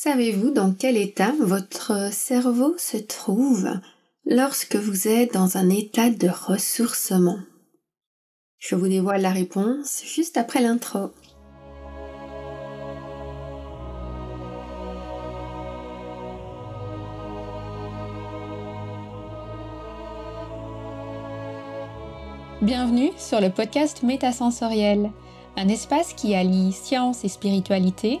Savez-vous dans quel état votre cerveau se trouve lorsque vous êtes dans un état de ressourcement? Je vous dévoile la réponse juste après l'intro. Bienvenue sur le podcast Métasensoriel, un espace qui allie science et spiritualité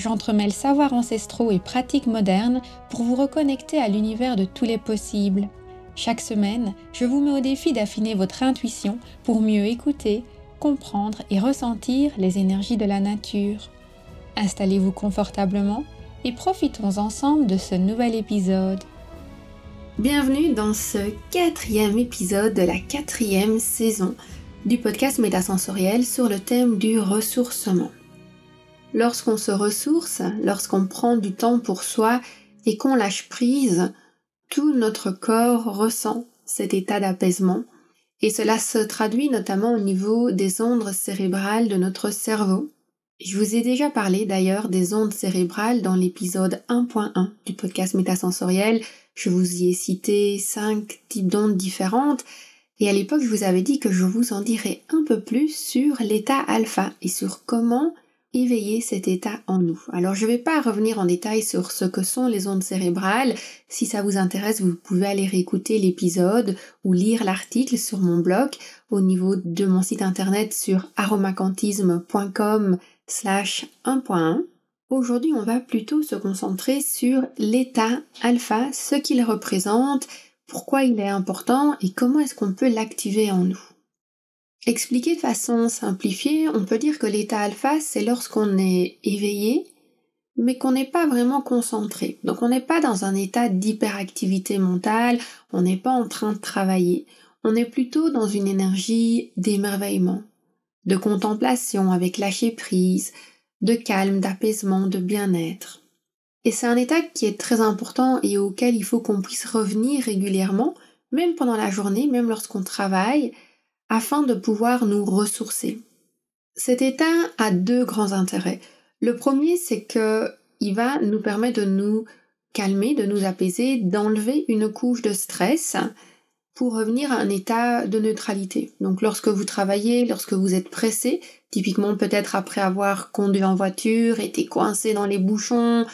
j'entremêle savoirs ancestraux et pratiques modernes pour vous reconnecter à l'univers de tous les possibles. Chaque semaine, je vous mets au défi d'affiner votre intuition pour mieux écouter, comprendre et ressentir les énergies de la nature. Installez-vous confortablement et profitons ensemble de ce nouvel épisode. Bienvenue dans ce quatrième épisode de la quatrième saison du podcast Métasensoriel sur le thème du ressourcement. Lorsqu'on se ressource, lorsqu'on prend du temps pour soi et qu'on lâche prise, tout notre corps ressent cet état d'apaisement et cela se traduit notamment au niveau des ondes cérébrales de notre cerveau. Je vous ai déjà parlé d'ailleurs des ondes cérébrales dans l'épisode 1.1 du podcast métasensoriel. Je vous y ai cité cinq types d'ondes différentes et à l'époque je vous avais dit que je vous en dirais un peu plus sur l'état alpha et sur comment éveiller cet état en nous. Alors je ne vais pas revenir en détail sur ce que sont les ondes cérébrales. Si ça vous intéresse, vous pouvez aller réécouter l'épisode ou lire l'article sur mon blog au niveau de mon site internet sur aromacantisme.com slash 1.1. Aujourd'hui, on va plutôt se concentrer sur l'état alpha, ce qu'il représente, pourquoi il est important et comment est-ce qu'on peut l'activer en nous. Expliqué de façon simplifiée, on peut dire que l'état alpha, c'est lorsqu'on est éveillé, mais qu'on n'est pas vraiment concentré. Donc on n'est pas dans un état d'hyperactivité mentale, on n'est pas en train de travailler, on est plutôt dans une énergie d'émerveillement, de contemplation avec lâcher prise, de calme, d'apaisement, de bien-être. Et c'est un état qui est très important et auquel il faut qu'on puisse revenir régulièrement, même pendant la journée, même lorsqu'on travaille, afin de pouvoir nous ressourcer. Cet état a deux grands intérêts. Le premier, c'est que il va nous permettre de nous calmer, de nous apaiser, d'enlever une couche de stress pour revenir à un état de neutralité. Donc lorsque vous travaillez, lorsque vous êtes pressé, typiquement peut-être après avoir conduit en voiture, été coincé dans les bouchons,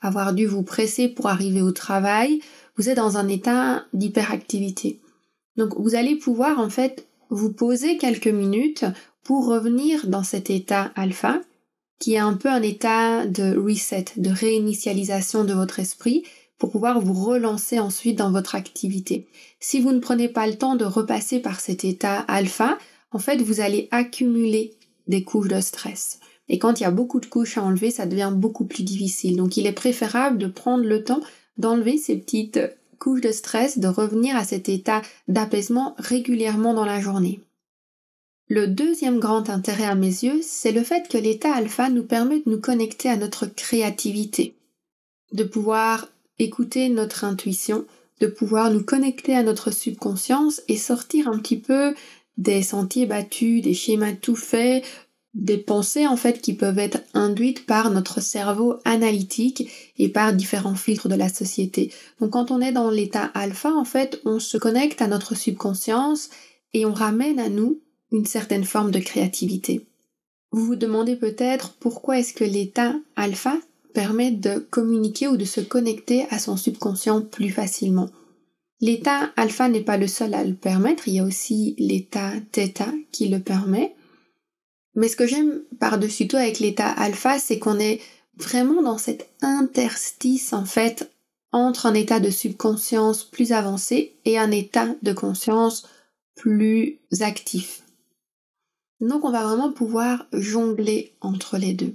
avoir dû vous presser pour arriver au travail, vous êtes dans un état d'hyperactivité. Donc vous allez pouvoir en fait vous posez quelques minutes pour revenir dans cet état alpha, qui est un peu un état de reset, de réinitialisation de votre esprit, pour pouvoir vous relancer ensuite dans votre activité. Si vous ne prenez pas le temps de repasser par cet état alpha, en fait, vous allez accumuler des couches de stress. Et quand il y a beaucoup de couches à enlever, ça devient beaucoup plus difficile. Donc il est préférable de prendre le temps d'enlever ces petites couche de stress de revenir à cet état d'apaisement régulièrement dans la journée. Le deuxième grand intérêt à mes yeux, c'est le fait que l'état alpha nous permet de nous connecter à notre créativité, de pouvoir écouter notre intuition, de pouvoir nous connecter à notre subconscience et sortir un petit peu des sentiers battus, des schémas tout faits, des pensées en fait qui peuvent être induites par notre cerveau analytique et par différents filtres de la société. Donc quand on est dans l'état alpha en fait, on se connecte à notre subconscience et on ramène à nous une certaine forme de créativité. Vous vous demandez peut-être pourquoi est-ce que l'état alpha permet de communiquer ou de se connecter à son subconscient plus facilement. L'état alpha n'est pas le seul à le permettre, il y a aussi l'état theta qui le permet. Mais ce que j'aime par-dessus tout avec l'état alpha, c'est qu'on est vraiment dans cet interstice en fait entre un état de subconscience plus avancé et un état de conscience plus actif. Donc on va vraiment pouvoir jongler entre les deux.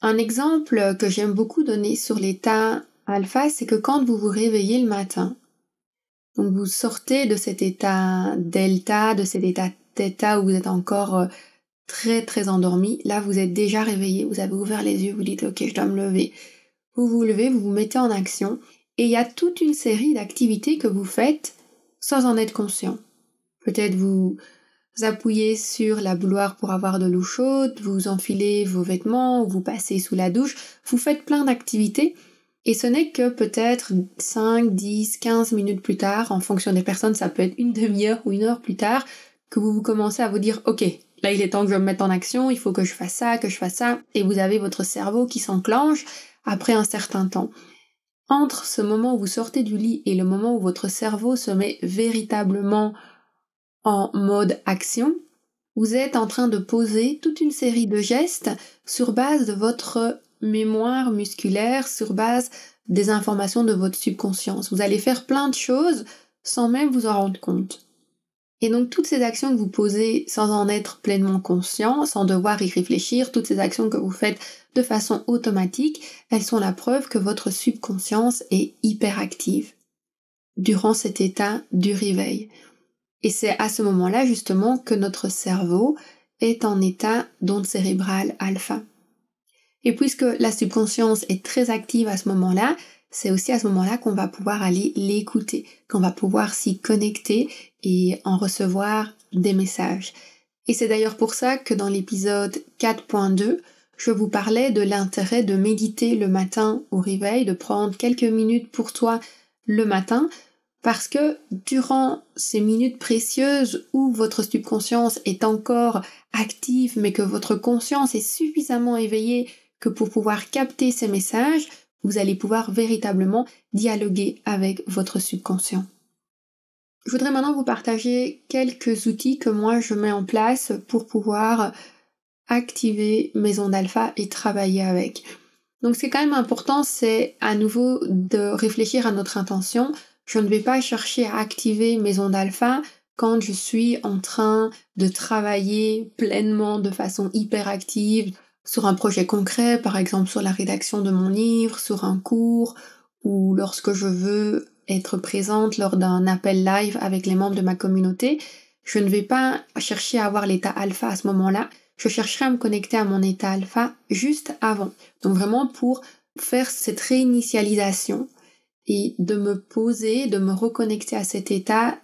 Un exemple que j'aime beaucoup donner sur l'état alpha, c'est que quand vous vous réveillez le matin, vous sortez de cet état delta, de cet état theta où vous êtes encore euh, très très endormi. Là, vous êtes déjà réveillé, vous avez ouvert les yeux, vous dites ok, je dois me lever. Vous vous levez, vous vous mettez en action et il y a toute une série d'activités que vous faites sans en être conscient. Peut-être vous appuyez sur la bouloire pour avoir de l'eau chaude, vous enfilez vos vêtements, vous passez sous la douche, vous faites plein d'activités et ce n'est que peut-être 5, 10, 15 minutes plus tard, en fonction des personnes, ça peut être une demi-heure ou une heure plus tard, que vous vous commencez à vous dire, ok, là il est temps que je me mette en action, il faut que je fasse ça, que je fasse ça, et vous avez votre cerveau qui s'enclenche après un certain temps. Entre ce moment où vous sortez du lit et le moment où votre cerveau se met véritablement en mode action, vous êtes en train de poser toute une série de gestes sur base de votre mémoire musculaire, sur base des informations de votre subconscience. Vous allez faire plein de choses sans même vous en rendre compte. Et donc toutes ces actions que vous posez sans en être pleinement conscient, sans devoir y réfléchir, toutes ces actions que vous faites de façon automatique, elles sont la preuve que votre subconscience est hyperactive durant cet état du réveil. Et c'est à ce moment-là justement que notre cerveau est en état d'onde cérébrale alpha. Et puisque la subconscience est très active à ce moment-là, c'est aussi à ce moment-là qu'on va pouvoir aller l'écouter, qu'on va pouvoir s'y connecter et en recevoir des messages. Et c'est d'ailleurs pour ça que dans l'épisode 4.2, je vous parlais de l'intérêt de méditer le matin au réveil, de prendre quelques minutes pour toi le matin parce que durant ces minutes précieuses où votre subconscience est encore active mais que votre conscience est suffisamment éveillée que pour pouvoir capter ces messages, vous allez pouvoir véritablement dialoguer avec votre subconscient. Je voudrais maintenant vous partager quelques outils que moi je mets en place pour pouvoir activer mes ondes alpha et travailler avec. Donc c'est quand même important, c'est à nouveau de réfléchir à notre intention, je ne vais pas chercher à activer mes ondes alpha quand je suis en train de travailler pleinement de façon hyperactive sur un projet concret, par exemple sur la rédaction de mon livre, sur un cours, ou lorsque je veux être présente lors d'un appel live avec les membres de ma communauté, je ne vais pas chercher à avoir l'état alpha à ce moment-là, je chercherai à me connecter à mon état alpha juste avant. Donc vraiment pour faire cette réinitialisation et de me poser, de me reconnecter à cet état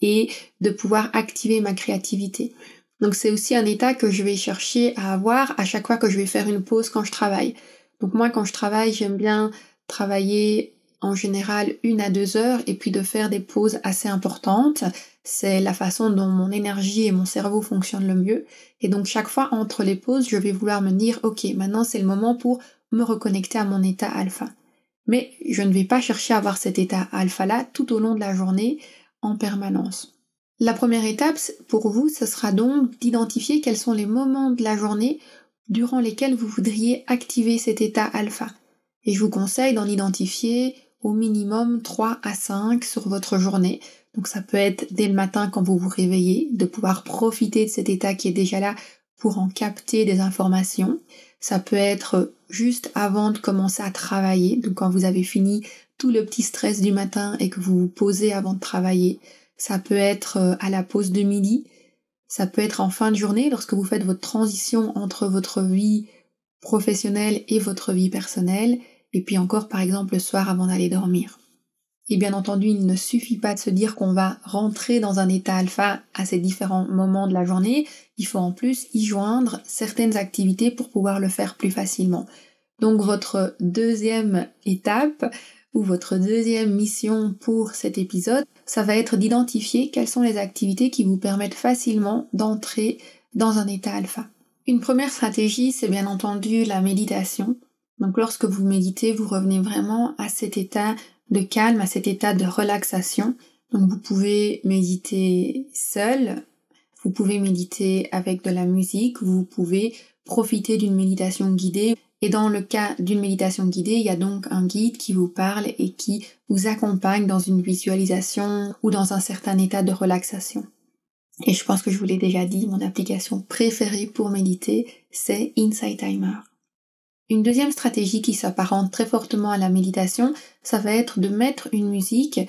et de pouvoir activer ma créativité. Donc c'est aussi un état que je vais chercher à avoir à chaque fois que je vais faire une pause quand je travaille. Donc moi quand je travaille, j'aime bien travailler en général une à deux heures et puis de faire des pauses assez importantes. C'est la façon dont mon énergie et mon cerveau fonctionnent le mieux. Et donc chaque fois entre les pauses, je vais vouloir me dire, ok, maintenant c'est le moment pour me reconnecter à mon état alpha. Mais je ne vais pas chercher à avoir cet état alpha-là tout au long de la journée en permanence. La première étape pour vous, ce sera donc d'identifier quels sont les moments de la journée durant lesquels vous voudriez activer cet état alpha. Et je vous conseille d'en identifier au minimum 3 à 5 sur votre journée. Donc ça peut être dès le matin quand vous vous réveillez, de pouvoir profiter de cet état qui est déjà là pour en capter des informations. Ça peut être juste avant de commencer à travailler, donc quand vous avez fini tout le petit stress du matin et que vous vous posez avant de travailler. Ça peut être euh, à la pause de midi. Ça peut être en fin de journée lorsque vous faites votre transition entre votre vie professionnelle et votre vie personnelle. Et puis encore par exemple le soir avant d'aller dormir. Et bien entendu, il ne suffit pas de se dire qu'on va rentrer dans un état alpha à ces différents moments de la journée, il faut en plus y joindre certaines activités pour pouvoir le faire plus facilement. Donc votre deuxième étape ou votre deuxième mission pour cet épisode, ça va être d'identifier quelles sont les activités qui vous permettent facilement d'entrer dans un état alpha. Une première stratégie, c'est bien entendu la méditation. Donc lorsque vous méditez, vous revenez vraiment à cet état de calme, à cet état de relaxation. Donc vous pouvez méditer seul, vous pouvez méditer avec de la musique, vous pouvez profiter d'une méditation guidée. Et dans le cas d'une méditation guidée, il y a donc un guide qui vous parle et qui vous accompagne dans une visualisation ou dans un certain état de relaxation. Et je pense que je vous l'ai déjà dit, mon application préférée pour méditer, c'est Insight Timer. Une deuxième stratégie qui s'apparente très fortement à la méditation, ça va être de mettre une musique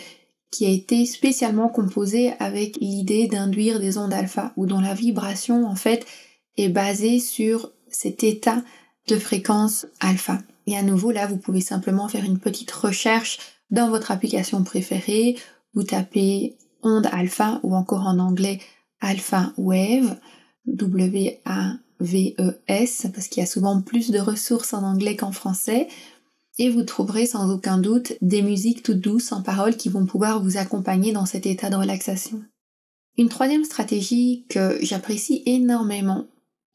qui a été spécialement composé avec l'idée d'induire des ondes alpha, ou dont la vibration en fait est basée sur cet état de fréquence alpha. Et à nouveau, là, vous pouvez simplement faire une petite recherche dans votre application préférée. Vous tapez onde alpha ou encore en anglais alpha wave, W-A-V-E-S, parce qu'il y a souvent plus de ressources en anglais qu'en français. Et vous trouverez sans aucun doute des musiques toutes douces en paroles qui vont pouvoir vous accompagner dans cet état de relaxation. Une troisième stratégie que j'apprécie énormément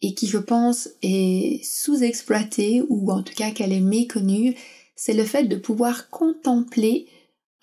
et qui je pense est sous-exploitée ou en tout cas qu'elle est méconnue, c'est le fait de pouvoir contempler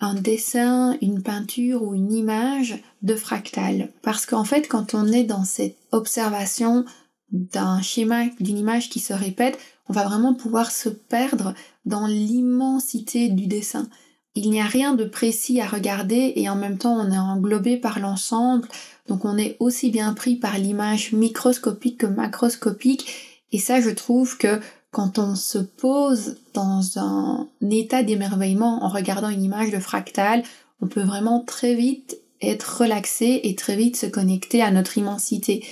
un dessin, une peinture ou une image de fractal. Parce qu'en fait, quand on est dans cette observation d'un schéma, d'une image qui se répète, on va vraiment pouvoir se perdre dans l'immensité du dessin. Il n'y a rien de précis à regarder et en même temps on est englobé par l'ensemble, donc on est aussi bien pris par l'image microscopique que macroscopique et ça je trouve que quand on se pose dans un état d'émerveillement en regardant une image de fractal, on peut vraiment très vite être relaxé et très vite se connecter à notre immensité.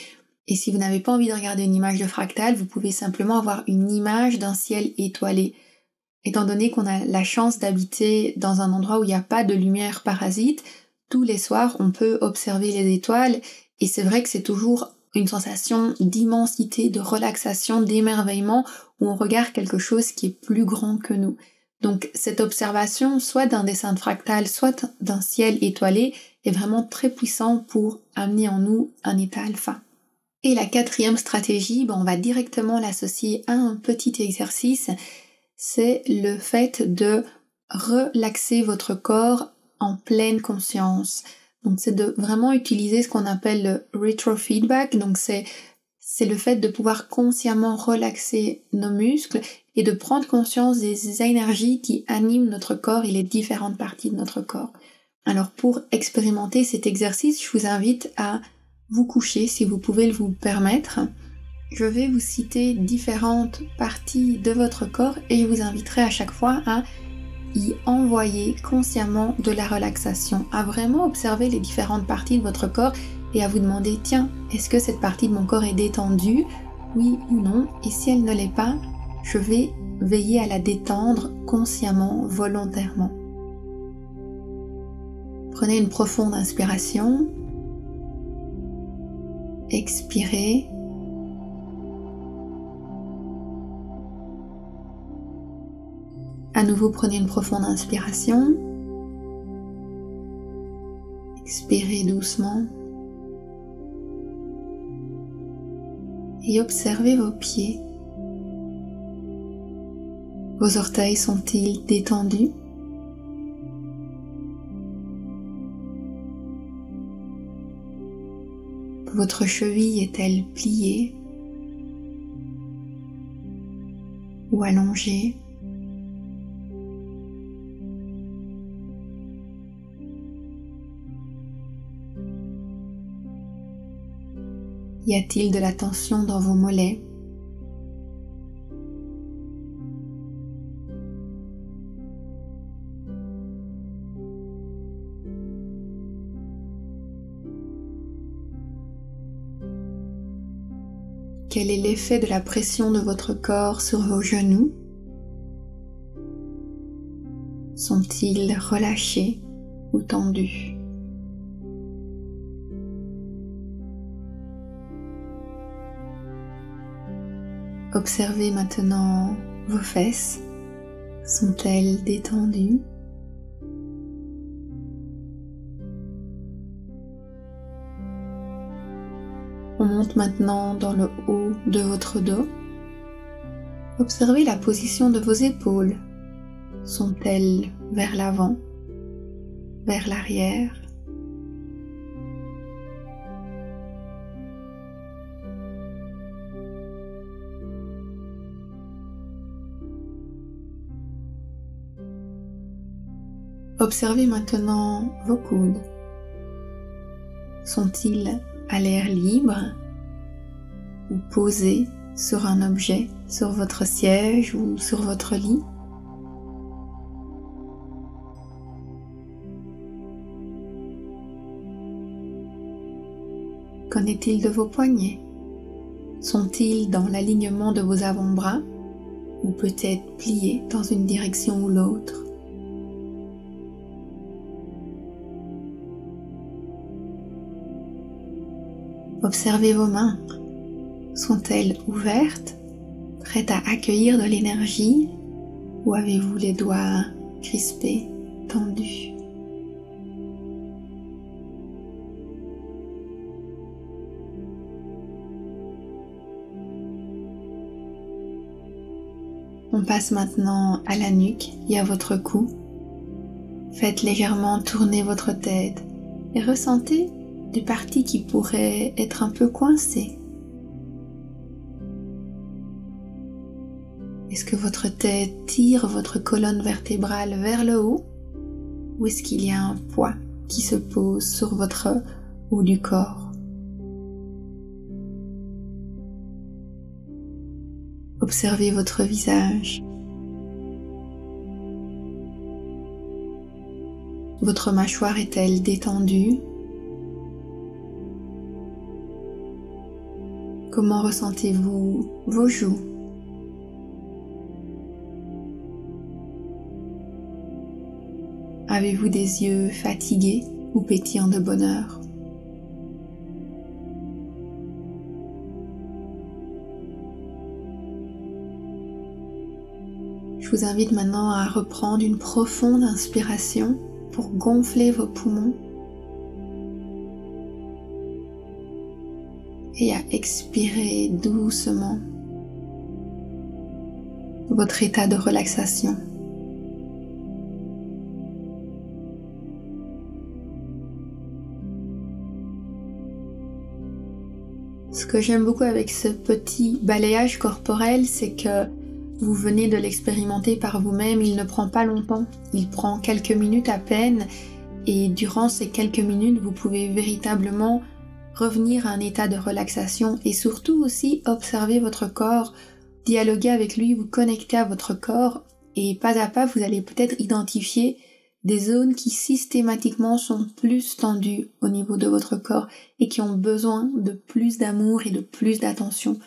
Et si vous n'avez pas envie de regarder une image de fractal, vous pouvez simplement avoir une image d'un ciel étoilé. Étant donné qu'on a la chance d'habiter dans un endroit où il n'y a pas de lumière parasite, tous les soirs on peut observer les étoiles et c'est vrai que c'est toujours une sensation d'immensité, de relaxation, d'émerveillement où on regarde quelque chose qui est plus grand que nous. Donc cette observation, soit d'un dessin de fractal, soit d'un ciel étoilé, est vraiment très puissant pour amener en nous un état alpha. Et la quatrième stratégie, ben, on va directement l'associer à un petit exercice, c'est le fait de relaxer votre corps en pleine conscience. Donc c'est de vraiment utiliser ce qu'on appelle le retrofeedback, donc c'est c'est le fait de pouvoir consciemment relaxer nos muscles et de prendre conscience des énergies qui animent notre corps et les différentes parties de notre corps. Alors pour expérimenter cet exercice, je vous invite à vous coucher si vous pouvez vous permettre. Je vais vous citer différentes parties de votre corps et je vous inviterai à chaque fois à y envoyer consciemment de la relaxation, à vraiment observer les différentes parties de votre corps et à vous demander tiens, est-ce que cette partie de mon corps est détendue? Oui ou non? Et si elle ne l'est pas, je vais veiller à la détendre consciemment, volontairement. Prenez une profonde inspiration expirez. À nouveau, prenez une profonde inspiration. Expirez doucement. Et observez vos pieds. Vos orteils sont-ils détendus? Votre cheville est-elle pliée ou allongée? Y a-t-il de la tension dans vos mollets? Quel est l'effet de la pression de votre corps sur vos genoux? Sont-ils relâchés ou tendus? Observez maintenant vos fesses. Sont-elles détendues? On monte maintenant dans le haut de votre dos. Observez la position de vos épaules. Sont-elles vers l'avant, vers l'arrière? Observez maintenant vos coudes. Sont-ils à l'air libre ou posés sur un objet, sur votre siège ou sur votre lit? Qu'en est-il de vos poignets? Sont-ils dans l'alignement de vos avant-bras ou peut-être pliés dans une direction ou l'autre? Observez vos mains. Sont-elles ouvertes, prêtes à accueillir de l'énergie ou avez-vous les doigts crispés, tendus? On passe maintenant à la nuque et à votre cou. Faites légèrement tourner votre tête et ressentez des parties qui pourraient être un peu coincées. Est-ce que votre tête tire votre colonne vertébrale vers le haut ou est-ce qu'il y a un poids qui se pose sur votre haut du corps? Observez votre visage. Votre mâchoire est-elle détendue? Comment ressentez-vous vos joues? Avez-vous des yeux fatigués ou pétillants de bonheur? Je vous invite maintenant à reprendre une profonde inspiration pour gonfler vos poumons et à expirer doucement votre état de relaxation. Ce que j'aime beaucoup avec ce petit balayage corporel, c'est que vous venez de l'expérimenter par vous-même, il ne prend pas longtemps, il prend quelques minutes à peine. Et durant ces quelques minutes, vous pouvez véritablement revenir à un état de relaxation et surtout aussi observer votre corps, dialoguer avec lui, vous connecter à votre corps et pas à pas vous allez peut-être identifier des zones qui systématiquement sont plus tendues au niveau de votre corps et qui ont besoin de plus d'amour et de plus d'attention.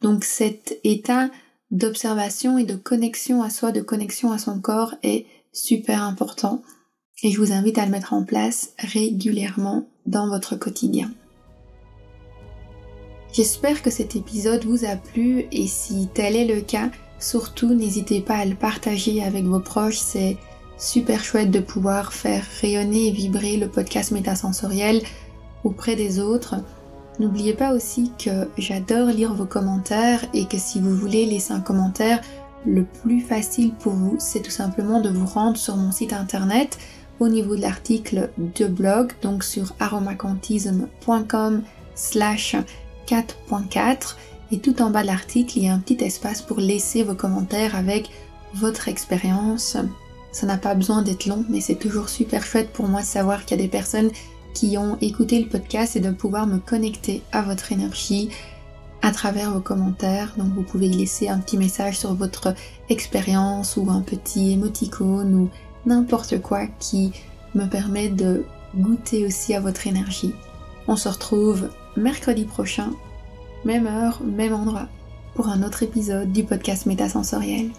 Donc cet état d'observation et de connexion à soi, de connexion à son corps est super important et je vous invite à le mettre en place régulièrement dans votre quotidien. J'espère que cet épisode vous a plu et si tel est le cas, surtout n'hésitez pas à le partager avec vos proches, c'est super chouette de pouvoir faire rayonner et vibrer le podcast métasensoriel auprès des autres. N'oubliez pas aussi que j'adore lire vos commentaires et que si vous voulez laisser un commentaire, le plus facile pour vous, c'est tout simplement de vous rendre sur mon site internet au niveau de l'article de blog, donc sur aromacantisme.com slash 4.4 et tout en bas de l'article, il y a un petit espace pour laisser vos commentaires avec votre expérience. Ça n'a pas besoin d'être long, mais c'est toujours super chouette pour moi de savoir qu'il y a des personnes qui ont écouté le podcast et de pouvoir me connecter à votre énergie à travers vos commentaires. Donc vous pouvez laisser un petit message sur votre expérience ou un petit émoticône ou n'importe quoi qui me permet de goûter aussi à votre énergie. On se retrouve mercredi prochain, même heure, même endroit, pour un autre épisode du podcast Métasensoriel.